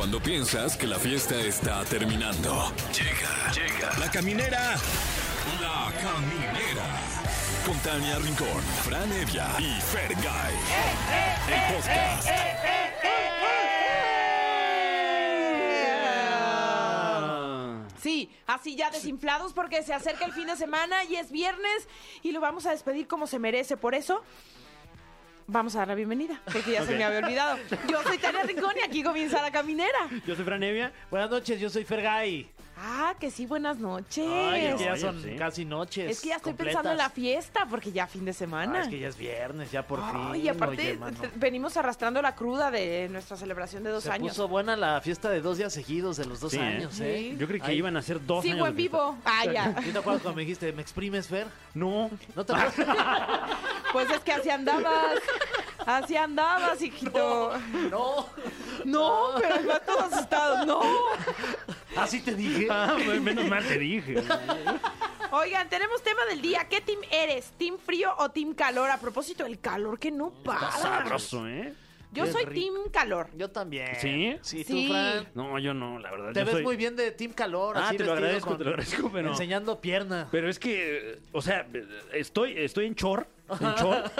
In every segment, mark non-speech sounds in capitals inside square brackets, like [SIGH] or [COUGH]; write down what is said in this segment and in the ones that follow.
Cuando piensas que la fiesta está terminando. Llega, llega. La caminera. La caminera. Con Tania Rincón, Fran Evia y Fergay. El podcast. Sí, así ya desinflados porque se acerca el fin de semana y es viernes y lo vamos a despedir como se merece. Por eso, vamos a dar la bienvenida, porque ya se me había olvidado. Yo soy Tania Rincón y aquí comienza la caminera. Yo soy Fran Evia. Buenas noches, yo soy Fergay. Ah, que sí, buenas noches. Ay, es que ya Oye, son sí. casi noches. es que ya estoy completas. pensando en la fiesta porque ya fin de semana. Ah, es que ya es viernes, ya por fin. Ay, y aparte oye, venimos arrastrando la cruda de nuestra celebración de dos Se años. puso buena la fiesta de dos días seguidos de los dos Sí, ¿eh? años, ¿eh? Sí. Yo creí que Ay. iban a ser dos Sigo años en vivo. Ah, ya. [LAUGHS] ¿Sí te acuerdas cuando me dijiste, ¿me exprimes, Fer? No. ¿No te acuerdas? [LAUGHS] Pues es que así andabas. Así andabas, hijito. no. No, pero está todo asustado. No. Así te dije. Ah, pues menos mal te dije. Oigan, tenemos tema del día. ¿Qué team eres? ¿Team frío o team calor? A propósito, el calor que no para. Sabroso, ¿eh? Yo Qué soy rico. team calor. Yo también. ¿Sí? Sí, Sí. tú, Fran. No, yo no, la verdad. Te yo ves soy- muy bien de Team Calor. Ah, así te lo vestido agradezco, con- te lo agradezco, pero... Enseñando pierna. Pero es que, o sea, estoy, estoy en chor, en chor,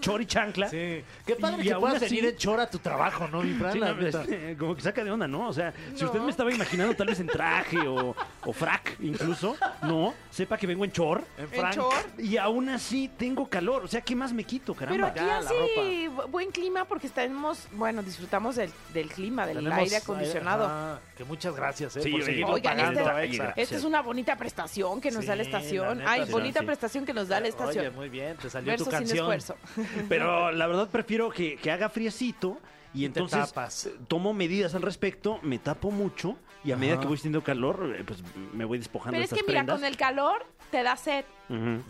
chor y chancla. Sí. Qué padre Y que aún puedas así- venir en chora a tu trabajo, ¿no, mi Fran? Sí, La no, neta. este, como que saca de onda, ¿no? O sea, si usted me estaba imaginando tal vez en traje o, o frac incluso, no, sepa que vengo en chor. En En Frank. short. Y aún así tengo calor. O sea, ¿qué más me quito, Pero caramba? aquí ya, la hace bu- buen clima porque estamos, bueno, disfrutamos del, del clima, del Tenemos aire acondicionado. que muchas gracias, ¿eh? Sí, por oye. seguirlo Oigan, pagando este-. Esta es una bonita prestación que nos da la estación. la neta, Ay, sí. bonita Sí. prestación que nos da la estación. Oye, muy bien, te salió Verso tu sin canción. esfuerzo. [LAUGHS] Pero la verdad prefiero que, que haga friecito y, Y te entonces tapas. tomo medidas al respecto, me tapo mucho y a medida Ajá. que voy sintiendo calor, eh, pues me voy despojando Pero de es que mira, prendas. con el calor te da sed. Ujú.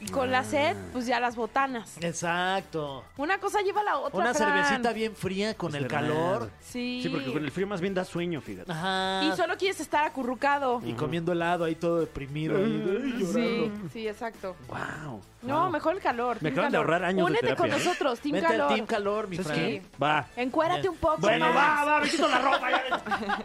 Y con la sed, pues ya las botanas. Exacto. Una cosa lleva a la otra. Una Fran. cervecita bien fría con Es el verdad. calor. Sí. Sí, porque con el frío más bien da sueño, fíjate. Ajá. Y solo quieres estar acurrucado. Y comiendo helado ahí todo deprimido. Sí, llorando. sí, exacto. Wow. No, mejor el calor. Me acaban de ahorrar años de Únete con terapia, ¿eh? nosotros, Team Vente Calor. al Team Calor, mi ¿Sabes Fran. Va. Encuérate un poco Bueno, más. va, va, me quito la ropa. ya. [LAUGHS]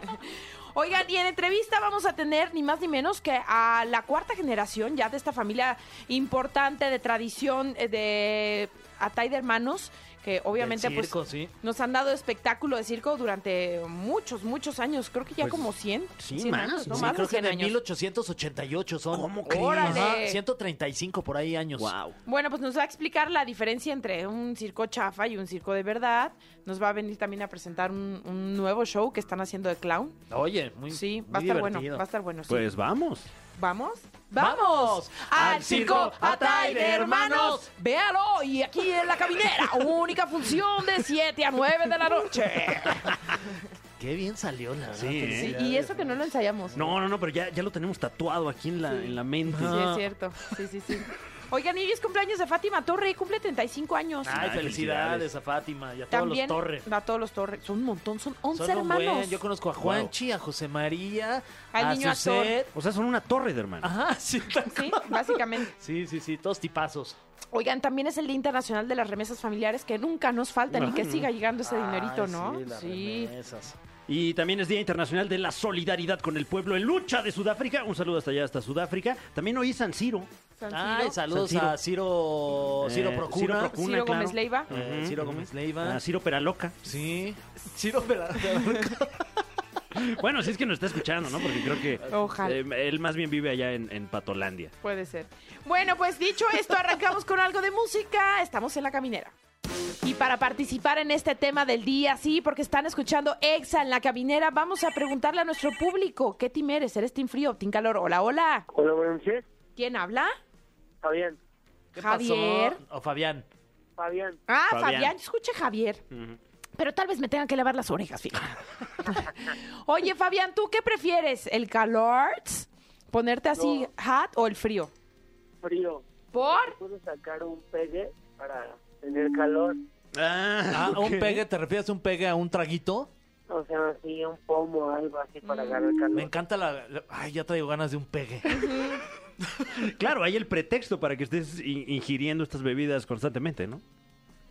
Oigan, y en entrevista vamos a tener ni más ni menos que a la cuarta generación ya de esta familia importante de tradición eh, de Atay de Hermanos, que obviamente circo, pues sí. nos han dado espectáculo de circo durante muchos, muchos años. Creo que ya Pues, como 100. sí, 100 más, años, ¿no? sí, más creo de que 100 de años. 1888 son. ¿Cómo crees? Órale. Ajá, 135 por ahí años. Wow. Bueno, pues nos va a explicar la diferencia entre un circo chafa y un circo de verdad. Nos va a venir también a presentar un, un nuevo show que están haciendo de clown. Oye, muy Sí, muy va a estar bueno, va a estar bueno. sí. Pues vamos. ¿Vamos? ¡Vamos! ¡Al circo circo Atay de Atay de Hermanos! ¡Véalo! Y aquí en la caminera, [LAUGHS] única función de 7 a 9 de la noche. [LAUGHS] Qué bien salió, la verdad. Sí, ¿eh? Sí, y eso que no lo ensayamos. No, no, no, pero ya, ya lo tenemos tatuado aquí en la, en la mente. Sí, es cierto. Sí, sí, sí. [LAUGHS] Oigan, y hoy es cumpleaños de Fátima Torre, cumple 35 años. Ay, Ay, felicidades felicidades. a Fátima y a todos También los Torres. a todos los Torres. Son un montón, son 11 Son un hermanos. buen. Yo conozco a Juanchi, a José María, Al a niño Suset. O sea, son una torre de hermanos. Ajá, sí, Sí, básicamente. Sí, sí, sí, todos tipazos. Oigan, también es el Día Internacional de las Remesas Familiares, que nunca nos faltan y que siga llegando ese dinerito, Ay, ¿no? Sí, las remesas. Y también es Día Internacional de la Solidaridad con el Pueblo en Lucha de Sudáfrica. Un saludo hasta allá, hasta Sudáfrica. También hoy es San Ciro. San Ay, Ciro, saludos San Ciro. a Ciro, Ciro Eh. Ciro Procuna. Ciro claro. Gómez Leiva. Ujú, Ciro. Gómez Leiva. A Ciro Peraloca. Sí. Ciro Pera- [LAUGHS] Bueno, si es que nos está escuchando, ¿no? Porque creo que Ojalá. eh, él más bien vive allá en, en Patolandia. Puede ser. Bueno, pues dicho esto, arrancamos con algo de música. Estamos en la caminera. Y para participar en este tema del día, sí, porque están escuchando Exa en la caminera, vamos a preguntarle a nuestro público, ¿qué team eres? ¿Eres team frío o team calor? Hola, hola. Hola, buenas noches. ¿Quién habla? Fabián. ¿Qué Javier. pasó? O Fabián. Fabián. Ah, Fabián, Fabián. yo escuché Javier. Pero tal vez me tengan que lavar las orejas, fíjate. [LAUGHS] Oye, Fabián, ¿tú qué prefieres? ¿El calor? ¿Ponerte así hot o el frío? Frío. ¿Por? Puedo sacar un pegue para tener calor. Ah, ok. ¿un pegue? ¿Te refieres a un pegue a un traguito? O sea, así un pomo o algo así para agarrar Me calor. encanta la, la- Ay, ya traigo ganas de un pegue. [LAUGHS] Claro, hay el pretexto para que estés in- ingiriendo estas bebidas constantemente, ¿no?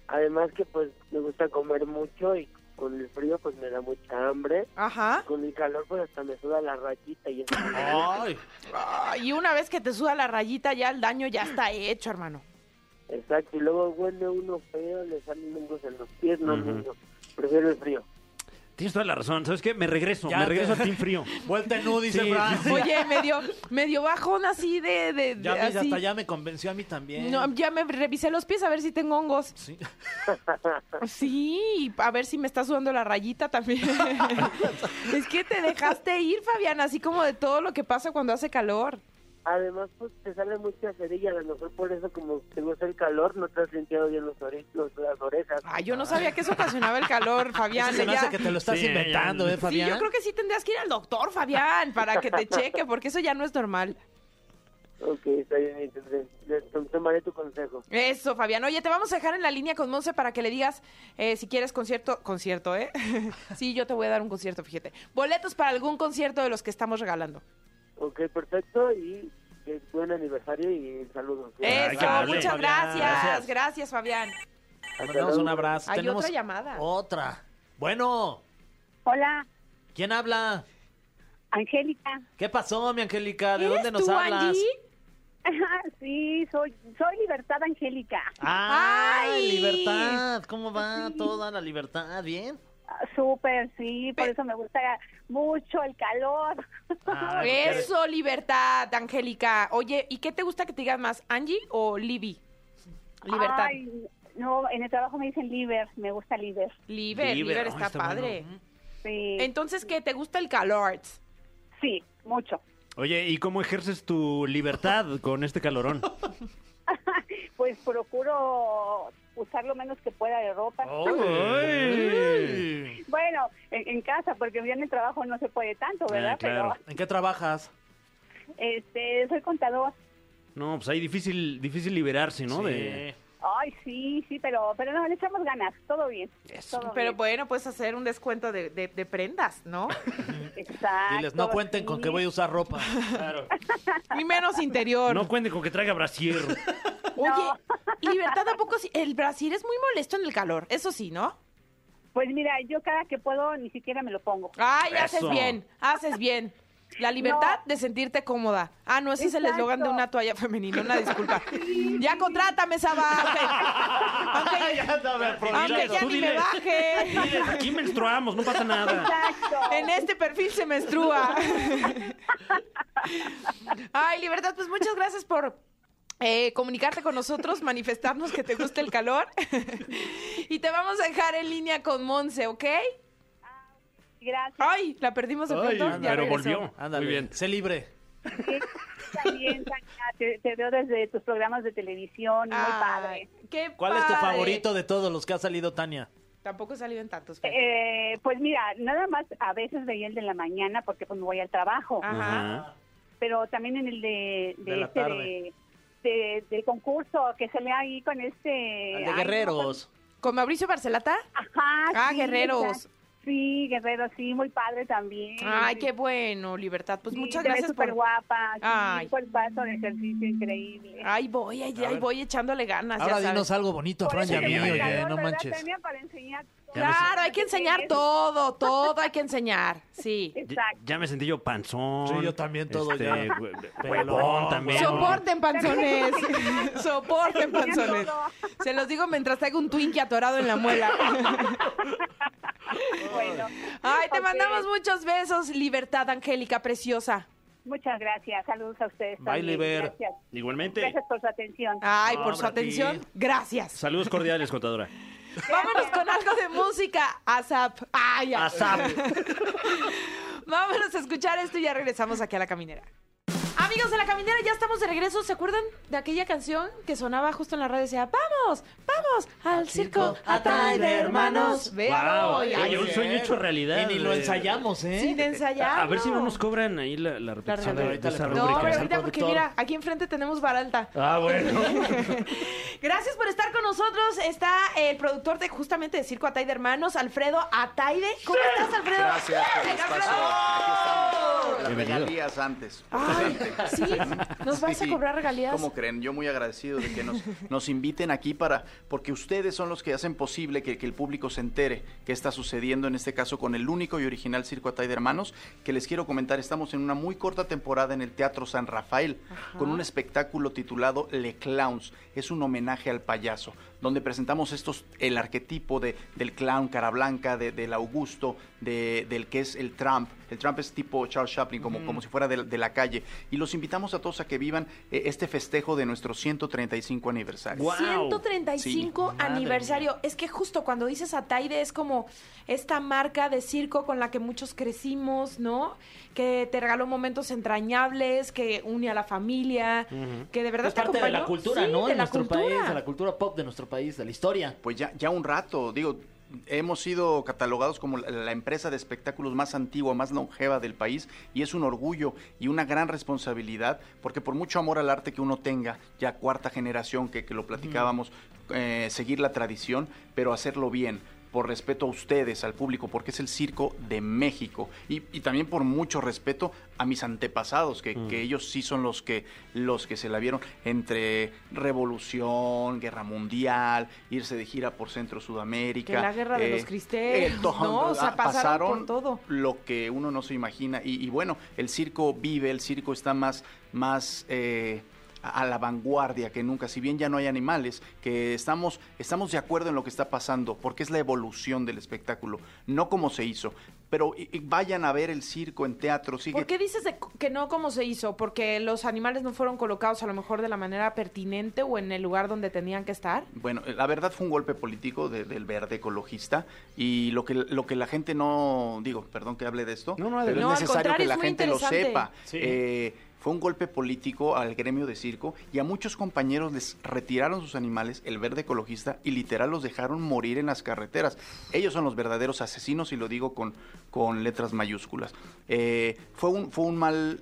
Además que pues me gusta comer mucho y con el frío pues me da mucha hambre. Ajá. Con el calor pues hasta me suda la rayita y eso. Ay, Ay, y una vez que te suda la rayita, ya el daño ya está hecho, hermano. Exacto, y luego huele uno feo, le salen hongos en los pies, no, Ujú. no, prefiero el frío. Tienes toda la razón. ¿Sabes qué? Me regreso. Ya me te- regreso al [LAUGHS] Team Frío. vuelta en U, dice Sí, Fran. sí. Oye, medio, medio bajón así de, de, de- Ya, ves, así. hasta ya me convenció a mí también. No, ya me revisé los pies a ver si tengo hongos. Sí. [LAUGHS] Sí, a ver si me está sudando la rayita también. [LAUGHS] es que te dejaste ir, Fabián, así como de todo lo que pasa cuando hace calor. Además, pues te sale mucha cerilla, a lo mejor por eso como te gusta el calor, no te has limpiado bien los ore- los- las orejas. Ay, yo no sabía que eso ocasionaba el calor, [LAUGHS] Fabián. Se me ya- hace que te lo estás Sí, inventando, ya- ¿eh, Sí, Fabián? yo creo que sí tendrías que ir al doctor, Fabián, para que te cheque, porque eso ya no es normal. Ok, está bien, entonces tomaré tu consejo. Eso, Fabián. Oye, te vamos a dejar en la línea con Monse para que le digas eh, si quieres concierto. Concierto, ¿eh? [LAUGHS] sí, yo te voy a dar un concierto, fíjate. Boletos para algún concierto de los que estamos regalando. Ok, perfecto, y buen aniversario y saludos. Eso, muchas gracias. Gracias. Gracias, Fabián. Mandamos un abrazo. Hay Tenemos otra llamada. Otra. Bueno, Hola, ¿quién habla? Angélica. ¿Qué pasó, mi Angélica? ¿De ¿Eres dónde nos tú, hablas? Angie? sí, soy, soy Libertad Angélica. ¡Ay, Ay. libertad! ¿Cómo va Sí. toda la libertad? ¿Bien? Ah, Súper, sí, por Pe- eso me gusta mucho el calor. Ah, [LAUGHS] Eso, libertad, Angélica. Oye, ¿y qué te gusta que te digan más, Angie o Libby? Libertad. Ay, no, en el trabajo me dicen Liber, me gusta Liber. Liber, Liber, está, está padre. bueno. Sí, Entonces, ¿qué? ¿Te gusta el calor? sí, mucho. Oye, ¿y cómo ejerces tu libertad con este calorón? [LAUGHS] Pues procuro usar lo menos que pueda de ropa. Ay. Bueno, en, en casa, porque ya en el trabajo no se puede tanto, ¿verdad? Ah, claro. ¿En qué trabajas? Este, soy contador. No, pues ahí difícil, difícil liberarse, ¿no? De... Ay, sí, sí, pero, pero no, le echamos ganas, todo bien. todo Pero bien. bueno, puedes hacer un descuento de, de- de prendas, ¿no? [LAUGHS] Exacto. Diles, no cuenten con sí. que voy a usar ropa. Ni menos interior. No cuente con que traiga brasier. Oye, Libertad, ¿a poco sí? El Brasil es muy molesto en el calor, eso sí, ¿no? Pues mira, yo cada que puedo ni siquiera me lo pongo. Ay, haces bien, haces bien. La libertad de sentirte cómoda. Ah, no, ese es el Exacto. eslogan de una toalla femenina, una disculpa. [LAUGHS] Ya contrátame, Saba. [LAUGHS] Aunque, aunque- aunque ya ni me baje. Diles, aquí menstruamos, no pasa nada. Exacto. En este perfil se menstrua. [LAUGHS] Ay, Libertad, pues muchas gracias por eh, comunicarte con nosotros, manifestarnos que te gusta el calor. [LAUGHS] y te vamos a dejar en línea con Monse, ¿ok? Gracias. Ay, la perdimos de Ay, pronto. ya pero regresó. volvió. Ándale, Muy bien. sé libre. Sí, también, Tania, te, te veo desde tus programas de televisión, muy Ay, padre. qué ¿Cuál es tu favorito de todos los que ha salido, Tania? Tampoco he salido en tantos. Eh, pues mira, nada más a veces veía el de la mañana porque pues me voy al trabajo, Ajá. Ajá. pero también en el de, de De la este tarde. de, de- del concurso que se le ahí con este ay, de no, Guerreros. ¿Con Mauricio Barcelata? Ajá. Ah, sí, Guerreros. exacto. Sí, Guerreros, sí, muy padre también. Ay, qué bueno, Libertad. Pues Sí, muchas gracias súper por... guapa, sí, Ay. paso de ejercicio increíble. Ay, voy, ay, ay, voy echándole ganas, Ahora ya sabes. dinos algo bonito, Por Fran eso y a te mí, llama el oye, calor, no ¿verdad, manches. Para enseñar. Claro, hay que enseñar todo, [LAUGHS] todo hay que enseñar, sí. Ya, Exacto. ya me sentí yo panzón. Sí, yo también todo este, ya. [LAUGHS] Pelón, también. Soporten panzones, [LAUGHS] soporten panzones. Se los digo mientras traigo un Twinkie atorado en la muela. [LAUGHS] Bueno, Ay, te mandamos muchos besos, Libertad Angélica, preciosa. Muchas gracias. Saludos a ustedes. Bye, también. Liber. Gracias. Igualmente. Gracias por su atención. Ay, No, por su ti. atención, gracias. Saludos cordiales, [LAUGHS] contadora. Vámonos con algo de música. ASAP. Ay, ya. ASAP. [LAUGHS] Vámonos a escuchar esto y ya regresamos aquí a la caminera. Amigos de la caminera, ya estamos de regreso. ¿Se acuerdan de aquella canción que sonaba justo en la radio? Decía, vamos, vamos al circo Atay de hermanos. Vean, Wow. Oye, un sueño hecho realidad. Y ni lo eh. ensayamos, ¿eh? sin ensayar. A, ver si no nos cobran ahí la, la repetición La de, ahorita de esa No, pero ahorita porque mira, aquí enfrente tenemos Baralta. Ah, bueno. [LAUGHS] Gracias por estar con nosotros. Está el productor de justamente de Circo Atay de Hermanos, Alfredo Ataide. ¿Cómo estás, Alfredo? Gracias por el espacio. Aquí estamos. las regalías antes. Ay, [LAUGHS] ¿sí? ¿Nos vas a cobrar regalías? ¿Cómo creen? Yo muy agradecido de que nos, [LAUGHS] nos inviten aquí para, porque ustedes son los que hacen posible que, que el público se entere qué está sucediendo en este caso con el único y original Circo Atay de Hermanos, que les quiero comentar, estamos en una muy corta temporada en el Teatro San Rafael, con un espectáculo titulado Le Clowns, es un homenaje al payaso, donde presentamos estos, el arquetipo de, del clown cara blanca, de- del Augusto, de- del que es el Trump, el Trump es tipo Charles Chaplin, como, como si fuera de, de la calle, y los invitamos a todos a que vivan eh, este festejo de nuestro 135 aniversario. Guau. 135 Sí, madre aniversario. Es que justo cuando dices Ataide es como esta marca de circo con la que muchos crecimos, ¿no? Que te regaló momentos entrañables, que une a la familia, que de verdad Es te parte de la acompañó. cultura, Sí, ¿no? de De la nuestro cultura. país, de la cultura pop de nuestro país, de la historia. Pues ya, ya un rato, digo, hemos sido catalogados como la, empresa de espectáculos más antigua, más longeva del país y es un orgullo y una gran responsabilidad porque por mucho amor al arte que uno tenga, ya cuarta generación que, que lo platicábamos, eh, seguir la tradición, pero hacerlo bien por respeto a ustedes, al público, porque es el circo de México. Y, y también por mucho respeto a mis antepasados, que, que ellos sí son los que, los que se la vieron entre revolución, guerra mundial, irse de gira por Centro Sudamérica. Que la guerra de los cristeros, [LAUGHS] ¿no? O sea, ah, pasaron por todo. Lo que uno no se imagina. Y, y bueno, el circo vive, el circo está más, más eh, a la vanguardia que nunca, si bien ya no hay animales, que estamos, estamos de acuerdo en lo que está pasando, porque es la evolución del espectáculo, no como se hizo. Pero y- y vayan a ver el circo en teatro, sigue. ¿Por qué dices de- que no como se hizo? ¿Porque los animales no fueron colocados a lo mejor de la manera pertinente o en el lugar donde tenían que estar? Bueno, la verdad fue un golpe político de- del verde ecologista y lo que, lo que la gente no, digo, perdón que hable de esto, No, no, pero. No, es necesario contrario, que la gente lo sepa. Sí. Eh, fue un golpe político al gremio de circo y a muchos compañeros les retiraron sus animales, el verde ecologista, y literal los dejaron morir en las carreteras. Ellos son los verdaderos asesinos y lo digo con, con letras mayúsculas. Eh, fue, un, fue un mal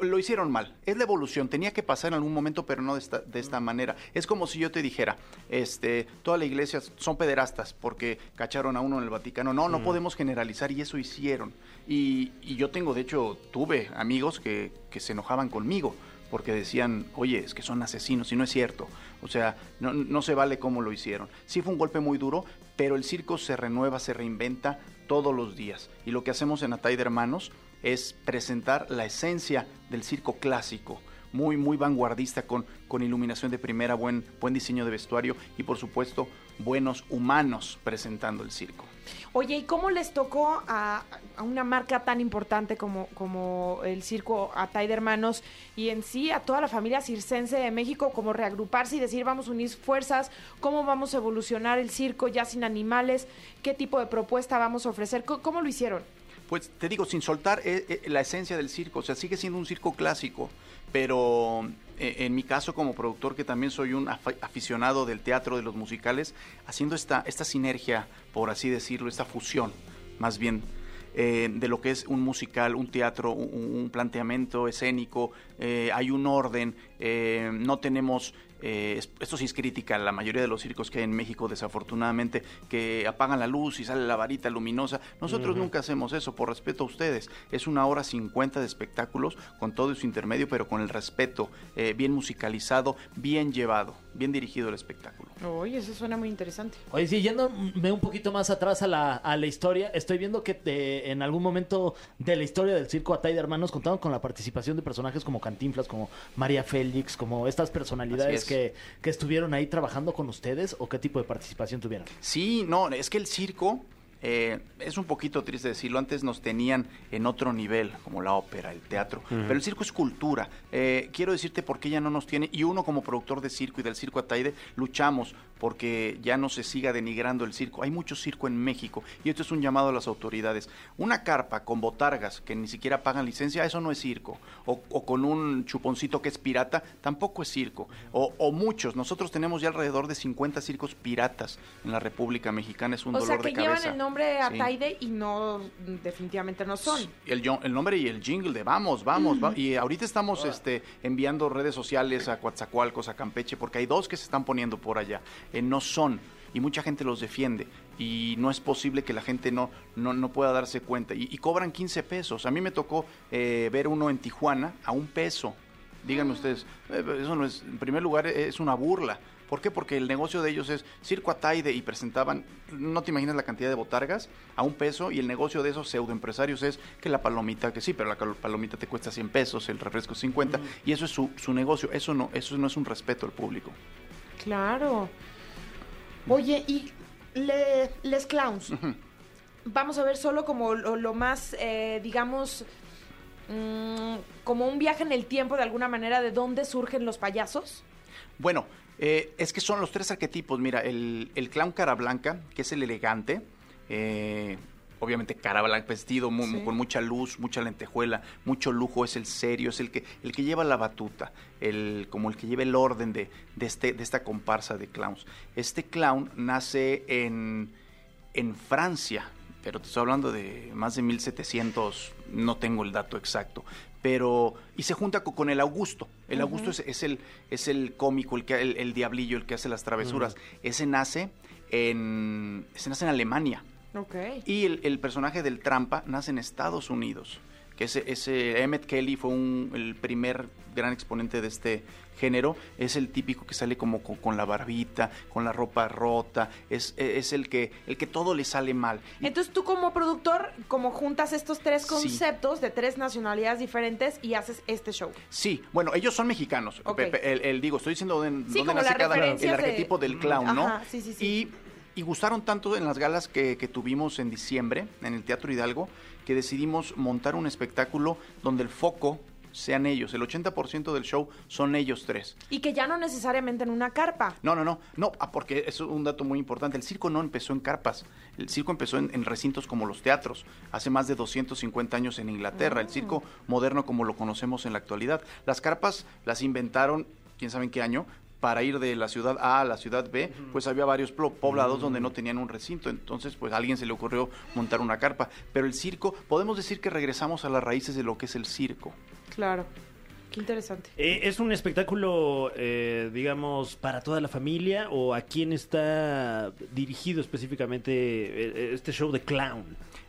lo hicieron mal. Es la evolución. Tenía que pasar en algún momento, pero no de esta, de esta manera. Es como si yo te dijera, este, toda la iglesia son pederastas porque cacharon a uno en el Vaticano. No, no podemos generalizar y eso hicieron. Y, y yo tengo, de hecho, tuve amigos que, que se enojaban conmigo porque decían, oye, es que son asesinos, y no es cierto. O sea, no, no se vale cómo lo hicieron. Sí fue un golpe muy duro, pero el circo se renueva, se reinventa todos los días. Y lo que hacemos en Atay de Hermanos es presentar la esencia del circo clásico, muy, muy vanguardista, con, con iluminación de primera, buen, buen diseño de vestuario y, por supuesto, buenos humanos presentando el circo. Oye, ¿y cómo les tocó a, a una marca tan importante como, como el circo Atay de Hermanos y en sí a toda la familia circense de México como reagruparse y decir vamos a unir fuerzas, cómo vamos a evolucionar el circo ya sin animales, qué tipo de propuesta vamos a ofrecer, ¿Cómo, cómo lo hicieron? Pues te digo, sin soltar eh, eh, la esencia del circo, o sea, sigue siendo un circo clásico, pero eh, en mi caso como productor, que también soy un aficionado del teatro, de los musicales, haciendo esta, esta sinergia, por así decirlo, esta fusión, más bien, de lo que es un musical, un teatro, un, planteamiento escénico, hay un orden, no tenemos, eh, es- esto sí es crítica la mayoría de los circos que hay en México, desafortunadamente, que apagan la luz y sale la varita luminosa. Nosotros nunca hacemos eso, por respeto a ustedes. Es una hora 50 de espectáculos con todo su intermedio, pero con el respeto, eh, bien musicalizado, bien llevado, bien dirigido el espectáculo. Oye, eso suena muy interesante. Oye, sí, yéndome un poquito más atrás a la, a la historia, estoy viendo que te- en algún momento de la historia del circo Atay de Hermanos contaron con la participación de personajes como Cantinflas, como María Félix, como estas personalidades que, que estuvieron ahí trabajando con ustedes o qué tipo de participación tuvieron. Sí, no, es que el circo eh, es un poquito triste decirlo. Antes nos tenían en otro nivel, como la ópera, el teatro. Pero el circo es cultura. Eh, quiero decirte por qué ya no nos tiene. Y uno como productor de circo y del circo Ataide luchamos porque ya no se siga denigrando el circo. Hay mucho circo en México y esto es un llamado a las autoridades. Una carpa con botargas que ni siquiera pagan licencia, eso no es circo. O, o con un chuponcito que es pirata, tampoco es circo. O, o muchos. Nosotros tenemos ya alrededor de 50 circos piratas en la República Mexicana. Es un O dolor sea, que de cabeza. llevan el nombre Sí. Ataide y no, definitivamente no son. El, yo- el nombre y el jingle de vamos, vamos, va- y ahorita estamos este, enviando redes sociales a Coatzacoalcos, a Campeche, porque hay dos que se están poniendo por allá. Eh, no son, y mucha gente los defiende. y no es posible que la gente no, no, no pueda darse cuenta. Y, y cobran 15 pesos. A mí me tocó eh, ver uno en Tijuana a un peso. Díganme ustedes, eh, eso no es, en primer lugar, es una burla. ¿Por qué? Porque el negocio de ellos es Circo Ataide y presentaban, no te imaginas la cantidad de botargas a un peso y el negocio de esos pseudoempresarios es que la palomita, que sí, pero la palomita te cuesta 100 pesos, el refresco 50 y eso es su, su negocio, eso no, eso no es un respeto al público. Claro. Oye, y le- Les Clowns. Vamos a ver solo como lo, lo más, eh, digamos, mm, como un viaje en el tiempo de alguna manera de dónde surgen los payasos. Bueno, eh, es que son los tres arquetipos. Mira, el, el clown cara blanca, que es el elegante, eh, obviamente cara blanca, vestido Sí. con mucha luz, mucha lentejuela, mucho lujo, es el serio, es el que, el que lleva la batuta, el, como el que lleva el orden de, de, este, de esta comparsa de clowns. Este clown nace en, en Francia, pero te estoy hablando de más de 1700, no tengo el dato exacto, pero y se junta co- con, el Augusto. El Augusto es, es el es el cómico, el que el, el diablillo, el que hace las travesuras. Ese nace en ese nace en Alemania Y el, el personaje del trampa nace en Estados Unidos. Que ese, ese Emmett Kelly fue un- el primer gran exponente de este género. Es el típico que sale como con, con la barbita, con la ropa rota. Es, es el que el que todo le sale mal. Entonces tú como productor, como juntas estos tres Sí. conceptos de tres nacionalidades diferentes y haces este show. Sí, bueno, ellos son mexicanos. Ok. Pepe, el, el- digo, estoy diciendo de, dónde nace cada el de- arquetipo del clown, ¿no? Sí, sí, sí. Y, y gustaron tanto en las galas que, que tuvimos en diciembre en el Teatro Hidalgo que decidimos montar un espectáculo donde el foco sean ellos. El 80% del show son ellos tres. Y que ya no necesariamente en una carpa. No, no, no, no, ah, porque es un dato muy importante. El circo no empezó en carpas. El circo empezó en, en recintos como los teatros, hace más de 250 años en Inglaterra. El circo moderno como lo conocemos en la actualidad. Las carpas las inventaron, quién sabe en qué año, para ir de la ciudad A a la ciudad B, pues había varios poblados donde no tenían un recinto, entonces pues a alguien se le ocurrió montar una carpa. Pero el circo, podemos decir que regresamos a las raíces de lo que es el circo. Claro. Qué interesante. Eh, ¿Es un espectáculo, eh, digamos, para toda la familia o a quién está dirigido específicamente eh, este show de clown?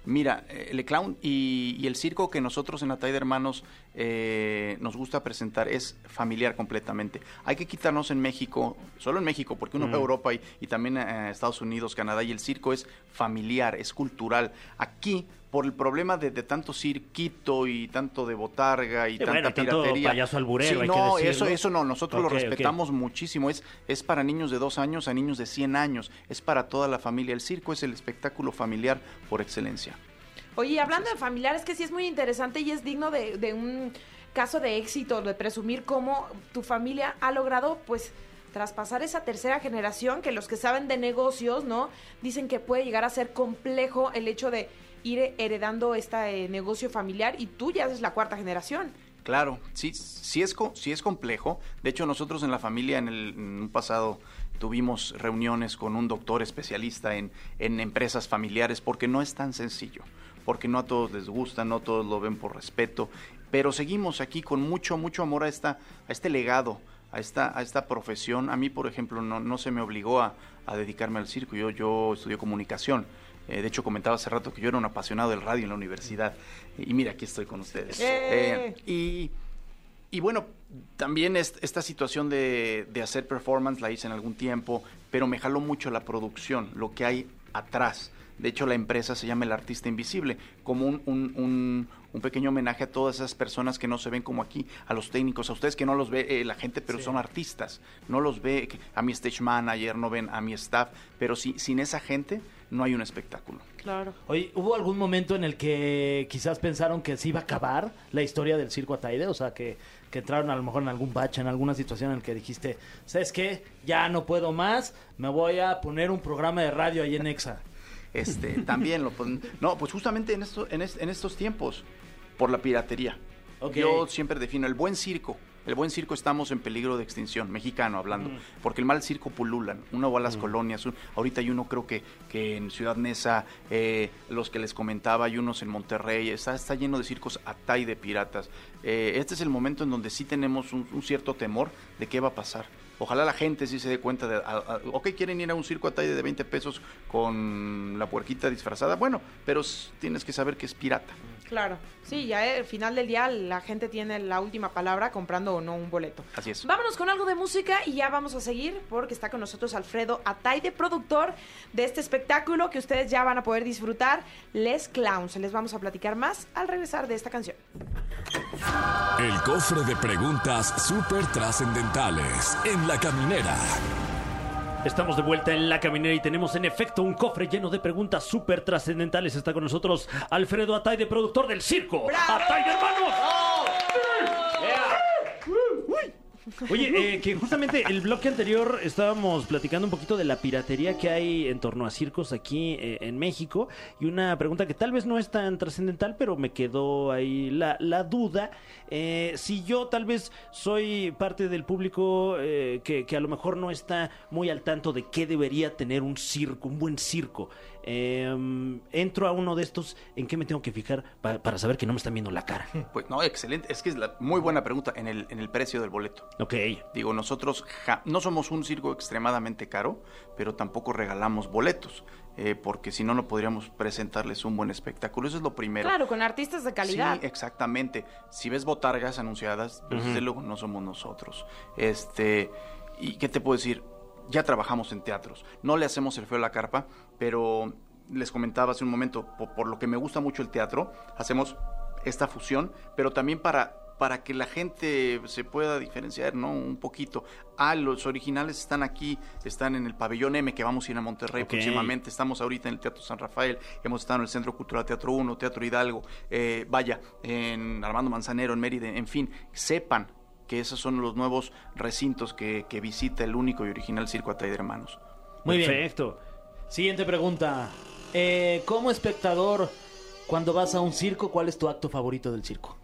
Mira, el clown y, y el circo que nosotros en Atay de Hermanos eh, nos gusta presentar es familiar completamente. Hay que quitarnos en México, solo en México, porque uno va a Europa y, y también a Estados Unidos, Canadá, y el circo es familiar, es cultural. Aquí, por el problema de, de tanto cirquito y tanto de botarga y Eh, tanta bueno, tanto piratería. payaso alburero, Sí, hay que no, eso, eso no, nosotros lo respetamos muchísimo. Es, es para niños de dos años a niños de 100 años. Es para toda la familia. El circo es el espectáculo familiar por excelencia. Oye, hablando de familiares, que sí es muy interesante y es digno de, de un caso de éxito, de presumir cómo tu familia ha logrado, pues, traspasar esa tercera generación, que los que saben de negocios, ¿no? Dicen que puede llegar a ser complejo el hecho de ir heredando este negocio familiar y tú ya eres la cuarta generación. Claro, sí, sí es, sí es complejo. De hecho, nosotros en la familia en, el, en un pasado tuvimos reuniones con un doctor especialista en, en empresas familiares porque no es tan sencillo, porque no a todos les gusta, no todos lo ven por respeto, pero seguimos aquí con mucho, mucho amor a, esta, a este legado, a esta, a esta profesión. A mí, por ejemplo, no, no se me obligó a, a dedicarme al circo, yo, yo estudié comunicación. Eh, de hecho, comentaba hace rato que yo era un apasionado del radio en la universidad. Y mira, aquí estoy con ustedes. ¡Eh! Eh, y, y bueno, también es- esta situación de, de hacer performance la hice en algún tiempo, pero me jaló mucho la producción, lo que hay atrás. De hecho, la empresa se llama El Artista Invisible, como un, un- un- un pequeño homenaje a todas esas personas que no se ven como aquí, a los técnicos, a ustedes que no los ve eh, la gente, pero son artistas. No los ve que- a mi stage manager, no ven a mi staff, pero si- sin esa gente no hay un espectáculo. Claro. Oye, ¿hubo algún momento en el que quizás pensaron que se iba a acabar la historia del circo Ataide? O sea, que, que entraron a lo mejor en algún bache, en alguna situación en el que dijiste, ¿sabes qué? Ya no puedo más, me voy a poner un programa de radio ahí en Exa. Este, [LAUGHS] también lo pon- No, pues justamente en, esto, en, en estos tiempos, por la piratería. Yo siempre defino el buen circo. El buen circo estamos en peligro de extinción, mexicano hablando, porque el mal circo pululan. Uno va a las colonias, un- ahorita hay uno creo que, que en Ciudad Neza, eh, los que les comentaba, hay unos en Monterrey, está, está lleno de circos atay de piratas. Eh, este es el momento en donde sí tenemos un, un cierto temor de qué va a pasar. Ojalá la gente sí se dé cuenta de, a- a- ok, quieren ir a un circo a talla de 20 pesos con la puerquita disfrazada, bueno, pero tienes que saber que es pirata. Claro. Sí, ya eh, al final del día la gente tiene la última palabra comprando o no un boleto. Así es. Vámonos con algo de música y ya vamos a seguir porque está con nosotros Alfredo Ataide, productor de este espectáculo que ustedes ya van a poder disfrutar, Les Clowns. Les vamos a platicar más al regresar de esta canción. El cofre de preguntas súper trascendentales en la caminera. Estamos de vuelta en la caminera y tenemos en efecto un cofre lleno de preguntas súper trascendentales. Está con nosotros Alfredo Ataide, productor del circo. ¡Ataide, hermanos! Oye, eh, que justamente el bloque anterior estábamos platicando un poquito de la piratería que hay en torno a circos aquí eh, en México y una pregunta que tal vez no es tan trascendental, pero me quedó ahí la, la duda. Eh, si yo tal vez soy parte del público eh, que, que a lo mejor no está muy al tanto de qué debería tener un circo, un buen circo, eh, entro a uno de estos, ¿en qué me tengo que fijar pa- para saber que no me están viendo la cara? [LAUGHS] Pues no, excelente. Es que es la muy buena pregunta en el, en el precio del boleto. Ok. Digo, nosotros ja- no somos un circo extremadamente caro, pero tampoco regalamos boletos, eh, porque si no, no podríamos presentarles un buen espectáculo. Eso es lo primero. Claro, con artistas de calidad. Sí, exactamente. Si ves botargas anunciadas, pues desde luego no somos nosotros. Este, ¿y qué te puedo decir? Ya trabajamos en teatros. No le hacemos el feo a la carpa, pero les comentaba hace un momento, po- por, lo que me gusta mucho el teatro, hacemos esta fusión, pero también para para que la gente se pueda diferenciar, ¿no? Un poquito. Ah, los originales están aquí, están en el pabellón M, que vamos a ir a Monterrey próximamente. Estamos ahorita en el Teatro San Rafael, hemos estado en el Centro Cultural Teatro 1, Teatro Hidalgo, eh, vaya, en Armando Manzanero, en Mérida, en fin, sepan que esos son los nuevos recintos que, que visita el único y original Circo Atay de Hermanos. Muy bien. Siguiente pregunta. Eh, como espectador, cuando vas a un circo, ¿cuál es tu acto favorito del circo?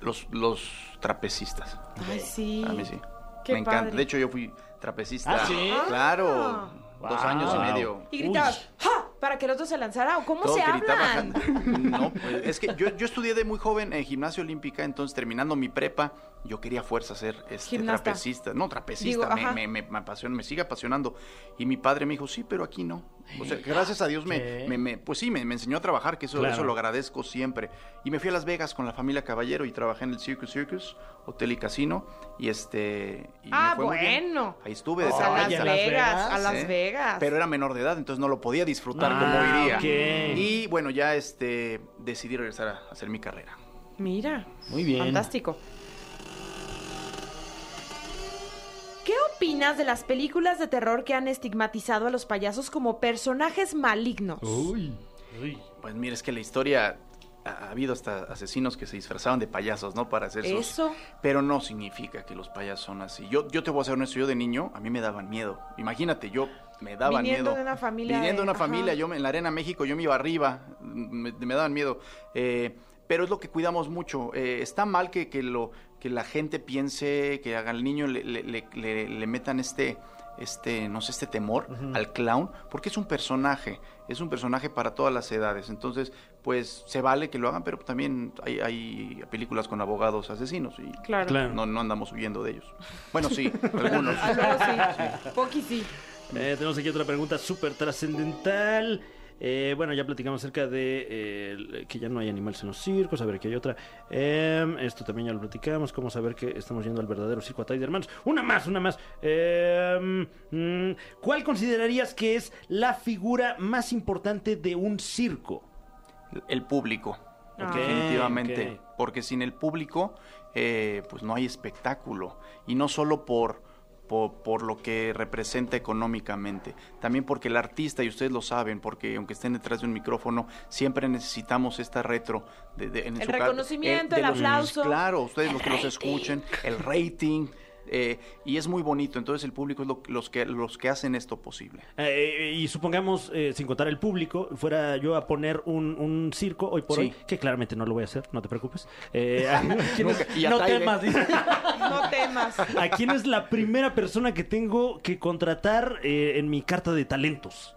Los, los trapecistas. Ay, sí. A mí sí. Qué Me encanta. De hecho, yo fui trapecista. ¿Ah, sí? Claro. Dos Wow. años y medio. Y gritabas, ¡ja! Para que el otro se lanzara. ¿O ¿Cómo Todo se gritaba, hablan? [LAUGHS] No, pues, es que yo, yo estudié de muy joven en gimnasia olímpica, entonces terminando mi prepa, yo quería fuerza ser este, Gimnasta. trapecista. No, trapecista, Digo, me, me, me, me apasiona, me sigue apasionando. Y mi padre me dijo, sí, pero aquí no. O sea, gracias a Dios me, ¿Qué? me, me- pues sí, me, me enseñó a trabajar, que eso, Claro. eso lo agradezco siempre. Y me fui a Las Vegas con la familia Caballero y trabajé en el Circus Circus, Hotel y Casino, y este... y me Ah, fue muy bien. bueno. Ahí estuve de O sea, a Las Vegas, a Las Sí. Vegas. Pero era menor de edad, entonces no lo podía disfrutar Ah, como iría. ok. Y bueno, ya este decidí regresar a hacer mi carrera. Mira. Muy bien. Fantástico. ¿Qué opinas de las películas de terror que han estigmatizado a los payasos como personajes malignos? Pues mira, es que la historia ha, ha habido hasta asesinos que se disfrazaban de payasos, ¿no? Para hacer sus- Eso. Pero no significa que los payasos son así. Yo, yo te voy a ser honesto, yo de niño, a mí me daban miedo. Imagínate, yo me daban Viniendo miedo. de una familia Viniendo de una familia, yo en la Arena México, yo me iba arriba, me, me daban miedo. Eh, pero es lo que cuidamos mucho. Eh, está mal que, que, lo, que la gente piense, que al niño le, le- le- le- le metan este, este, no sé, este temor al clown, porque es un personaje, es un personaje para todas las edades. Entonces, pues se vale que lo hagan, pero también hay, hay películas con abogados asesinos y Claro. Claro. no, no andamos huyendo de ellos. Bueno, sí, [LAUGHS] algunos. Algunos sí. Poqui sí. Eh, tenemos aquí otra pregunta súper trascendental. Eh, bueno, ya platicamos acerca de eh, que ya no hay animales en los circos. A ver, que hay otra. Em, esto también ya lo platicamos. ¿Cómo saber que estamos yendo al verdadero circo Atay de hermanos? Una más, una más. Em, mm, ¿Cuál considerarías que es la figura más importante de un circo? El público, definitivamente. Porque sin el público, eh, pues no hay espectáculo. Y no solo por, por, por lo que representa económicamente, también porque el artista, y ustedes lo saben, porque aunque estén detrás de un micrófono, siempre necesitamos esta retro. De, de- en El su reconocimiento, de el los- aplauso. Claro, ustedes los que los escuchen, el rating. Eh, y es muy bonito, entonces el público es lo- los, que, los que hacen esto posible. Eh, y supongamos, eh, sin contar el público, fuera yo a poner un, un circo hoy por Sí. hoy, que claramente no lo voy a hacer, no te preocupes. Eh, [LAUGHS] ¿a, quién es, Y no temas, dice. [LAUGHS] No temas. a quién es la primera persona que tengo que contratar eh, en mi carta de talentos?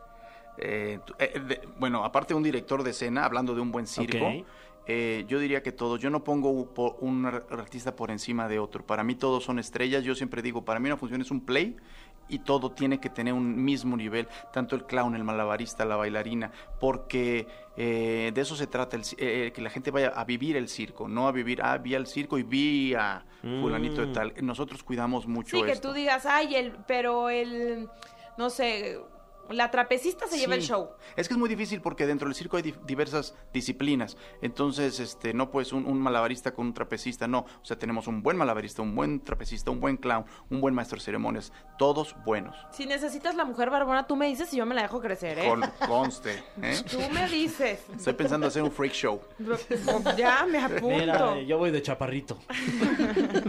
Eh, eh, de- bueno, aparte de un director de escena, hablando de un buen circo, Ok. Eh, yo diría que todos. Yo no pongo un ar- artista por encima de otro. Para mí todos son estrellas. Yo siempre digo, para mí una función es un play y todo tiene que tener un mismo nivel, tanto el clown, el malabarista, la bailarina, porque eh, de eso se trata, el ci- eh, que la gente vaya a vivir el circo, no a vivir, ah, vi al circo y vi a fulanito de Mm. tal. Nosotros cuidamos mucho Sí, que esto. tú digas, ay, el, pero el, no sé, la trapecista se lleva el Sí. show. Es que es muy difícil porque dentro del circo hay di- diversas disciplinas. Entonces, este, no pues un, un malabarista con un trapecista, no. O sea, tenemos un buen malabarista, un buen trapecista, un buen clown, un buen maestro de ceremonias. Todos buenos. Si necesitas la mujer barbona, tú me dices y yo me la dejo crecer, ¿eh? Con, conste. ¿eh? [LAUGHS] Tú me dices. Estoy pensando hacer un freak show. [LAUGHS] Ya me apunto. Mira, yo voy de chaparrito. [LAUGHS]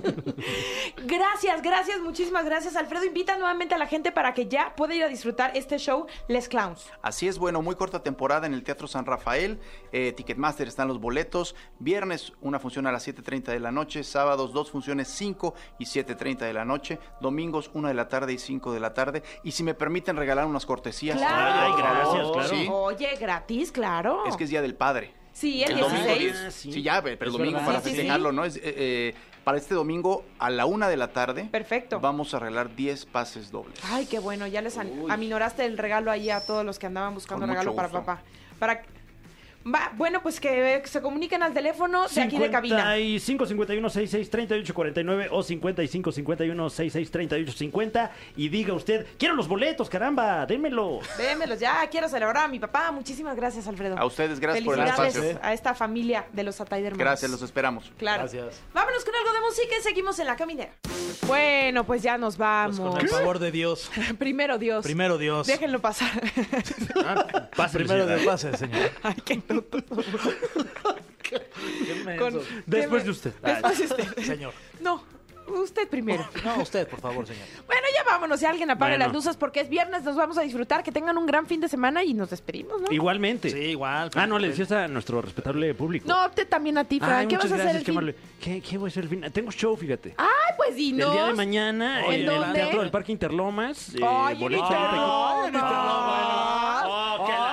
Gracias, gracias, muchísimas gracias. Alfredo, invita nuevamente a la gente para que ya pueda ir a disfrutar este show Les Clowns. Así es, bueno, muy corta temporada en el Teatro San Rafael. Eh, Ticketmaster están los boletos. Viernes una función a las 7.30 de la noche. Sábados dos funciones 5 y 7.30 de la noche. Domingos 1 de la tarde y 5 de la tarde. Y si me permiten regalar unas cortesías. Claro. Ay, gracias, claro. Sí. Oye, gratis, claro. Es que es Día del Padre. Sí, el, El domingo 16. 10. sí. Sí, ya, pero el Es domingo verdad. para Sí, sí, sí. festejarlo, ¿no? Es, eh, eh, para este domingo a la una de la tarde. Perfecto. Vamos a arreglar 10 pases dobles. Ay, qué bueno, ya les aminoraste el regalo ahí a todos los que andaban buscando Con regalo para papá. Para Va, bueno, pues que se comuniquen al teléfono de aquí de cabina. 55 51 66 38 49 o 55 51 66 38 50 y diga usted, quiero los boletos, caramba, démelo. Démelos ya, quiero celebrar a mi papá. Muchísimas gracias, Alfredo. A ustedes, gracias por el Felicidades espacio. a esta familia de los Atay hermanos. Gracias, los esperamos. Claro. Gracias. Vámonos con algo de música y seguimos en la caminera. Bueno, pues ya nos vamos. Pues con el favor de Dios. [LAUGHS] Primero Dios. Primero Dios. Déjenlo pasar. Ah, [LAUGHS] Primero de pase, señor. Ay, qué tonto. [LAUGHS] Con- Después ¿qué de usted. Después de usted. Señor. No, usted primero. [LAUGHS] No, usted, por favor, señor. Bueno, ya vámonos. Si alguien apague Bueno. las luces porque es viernes, nos vamos a disfrutar. Que tengan un gran fin de semana y nos despedimos, ¿no? Igualmente. Sí, igual. Ah, no, le decías a nuestro respetable público. No, te también a ti, Fran. Ay, ¿Qué vas muchas a hacer gracias, el qué fin? amable. ¿Qué, ¿Qué voy a hacer el fin? Tengo show, fíjate. Ay, pues dinos. El día de mañana ¿En en, el dónde? Teatro del Parque Interlomas. eh, Ay, en boletos Interlomas. en taquilla.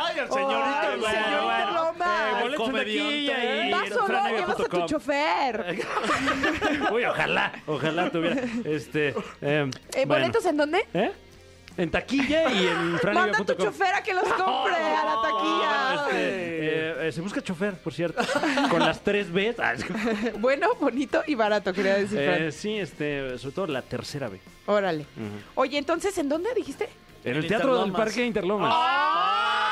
Ay, el señorito. Ay, bueno, señor bueno. Interlomas. Eh, boletos en comediante. taquilla y Vas en solo, llevas a tu chofer. [LAUGHS] Uy, ojalá, ojalá tuviera. Este, em, Eh, bueno. ¿Boletos en dónde? ¿Eh? En taquilla y en Manda a tu chofer a que los compre a la taquilla. Este, eh, eh, se busca chofer, por cierto. Con las tres Bs. Ah, [LAUGHS] Bueno, bonito y barato, quería decir, eh, sí, este, sobre todo la tercera B. Órale. Oye, entonces, ¿en dónde dijiste? En En el Teatro del. Parque Interlomas. ¡Ay!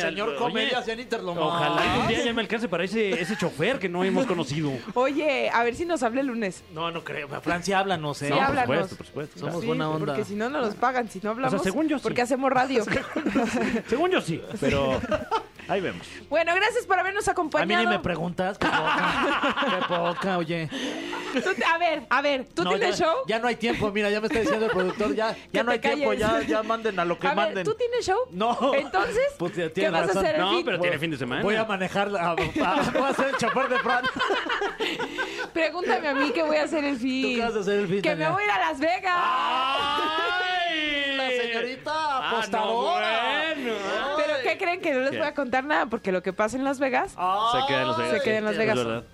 Señor oye, Comedias en Interlomas. Ojalá un día ya me alcance para ese, ese chofer que no hemos conocido. Oye, a ver si nos habla el lunes. No, no creo. Francia, háblanos, ¿eh? Sí, no, por háblanos. supuesto, por supuesto. Somos Sí, buena onda. Porque si no, no nos pagan. Si no hablamos, según yo sí. porque hacemos radio. [LAUGHS] Según yo sí, [LAUGHS] pero ahí vemos. bueno, gracias por habernos A mí acompañado. ni me preguntas. Qué poca. Qué poca, oye. Tú te- a ver, a ver, ¿tú No, tienes ya, show? Ya no hay tiempo, mira, ya me está diciendo el productor, ya, ya no hay tiempo, calles. ya, ya manden a lo que a ver, manden. ¿tú tienes show? No. Entonces, Pues, ¿qué tiene vas razón. a hacer el No, fin? pero tiene fin de semana. Voy a manejar, a, a- voy a ser el chofer de Fran. Pregúntame a mí qué voy a hacer el fin. ¿Tú qué vas a hacer el fin, Que me Tania? voy a ir a Las Vegas. ¡Ay! La señorita Ah, no, apostadora. Bueno. Pero ¿qué creen? Que no les ¿Qué? voy a contar nada porque lo que pasa en Las Vegas... Se queda en Las Vegas. Se queda en Las Es Vegas. verdad.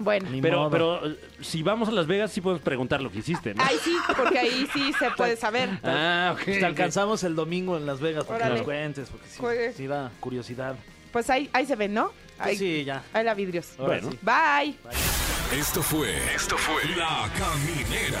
Bueno. Ni Pero, modo. pero eh, si vamos a Las Vegas, sí podemos preguntar lo que hiciste, ¿no? Ay, sí, porque ahí sí se puede saber. Ah, ok. Te alcanzamos el domingo en Las Vegas para que Órale. nos cuentes, porque sí, Pues- sí da curiosidad. Pues ahí, ahí se ven, ¿no? Ahí, Pues sí, ya. ahí la vidrios. Ahora Bueno. sí. Bye. Esto fue. Esto fue. La Caminera.